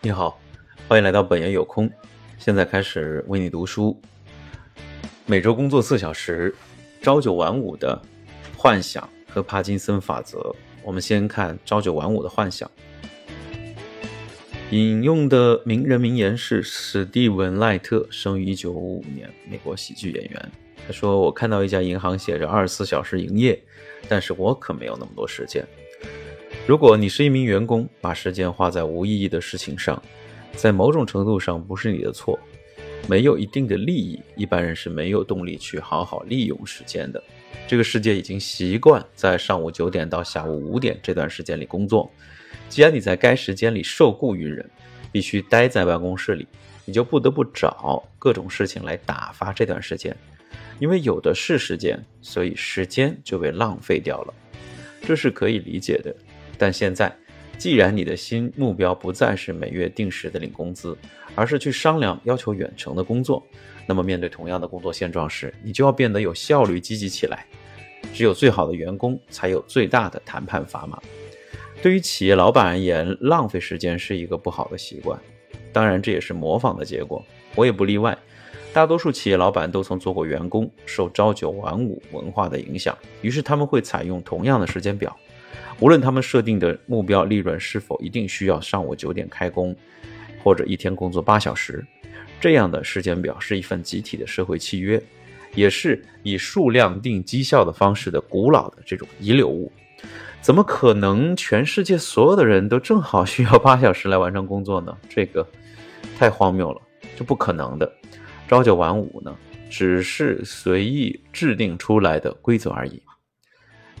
你好，欢迎来到本爷有空。现在开始为你读书。每周工作四小时，朝九晚五的幻想和帕金森法则。我们先看朝九晚五的幻想。引用的名人名言是史蒂文·赖特，生于一九五五年，美国喜剧演员。他说：“我看到一家银行写着二十四小时营业，但是我可没有那么多时间。”如果你是一名员工，把时间花在无意义的事情上，在某种程度上不是你的错。没有一定的利益，一般人是没有动力去好好利用时间的。这个世界已经习惯在上午九点到下午五点这段时间里工作。既然你在该时间里受雇于人，必须待在办公室里，你就不得不找各种事情来打发这段时间。因为有的是时间，所以时间就被浪费掉了，这是可以理解的。但现在，既然你的新目标不再是每月定时的领工资，而是去商量要求远程的工作，那么面对同样的工作现状时，你就要变得有效率、积极起来。只有最好的员工才有最大的谈判砝码。对于企业老板而言，浪费时间是一个不好的习惯。当然，这也是模仿的结果，我也不例外。大多数企业老板都曾做过员工，受朝九晚五文化的影响，于是他们会采用同样的时间表。无论他们设定的目标利润是否一定需要上午九点开工，或者一天工作八小时，这样的时间表是一份集体的社会契约，也是以数量定绩效的方式的古老的这种遗留物。怎么可能全世界所有的人都正好需要八小时来完成工作呢？这个太荒谬了，这不可能的。朝九晚五呢，只是随意制定出来的规则而已。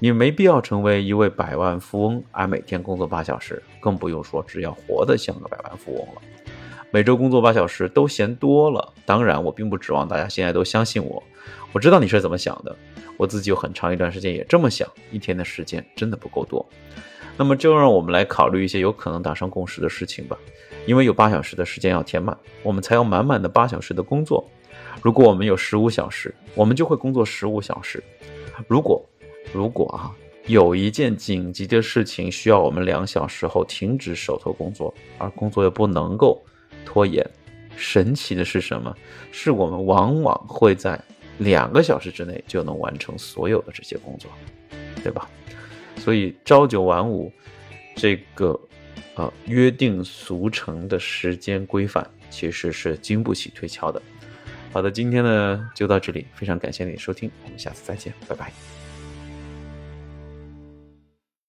你没必要成为一位百万富翁而每天工作八小时，更不用说只要活得像个百万富翁了。每周工作八小时都嫌多了。当然，我并不指望大家现在都相信我。我知道你是怎么想的，我自己有很长一段时间也这么想。一天的时间真的不够多。那么就让我们来考虑一些有可能达成共识的事情吧。因为有八小时的时间要填满，我们才有满满的八小时的工作。如果我们有十五小时，我们就会工作十五小时。如果如果啊，有一件紧急的事情需要我们两小时后停止手头工作，而工作又不能够拖延，神奇的是什么？是我们往往会在两个小时之内就能完成所有的这些工作，对吧？所以朝九晚五这个呃约定俗成的时间规范，其实是经不起推敲的。好的，今天呢就到这里，非常感谢你的收听，我们下次再见，拜拜。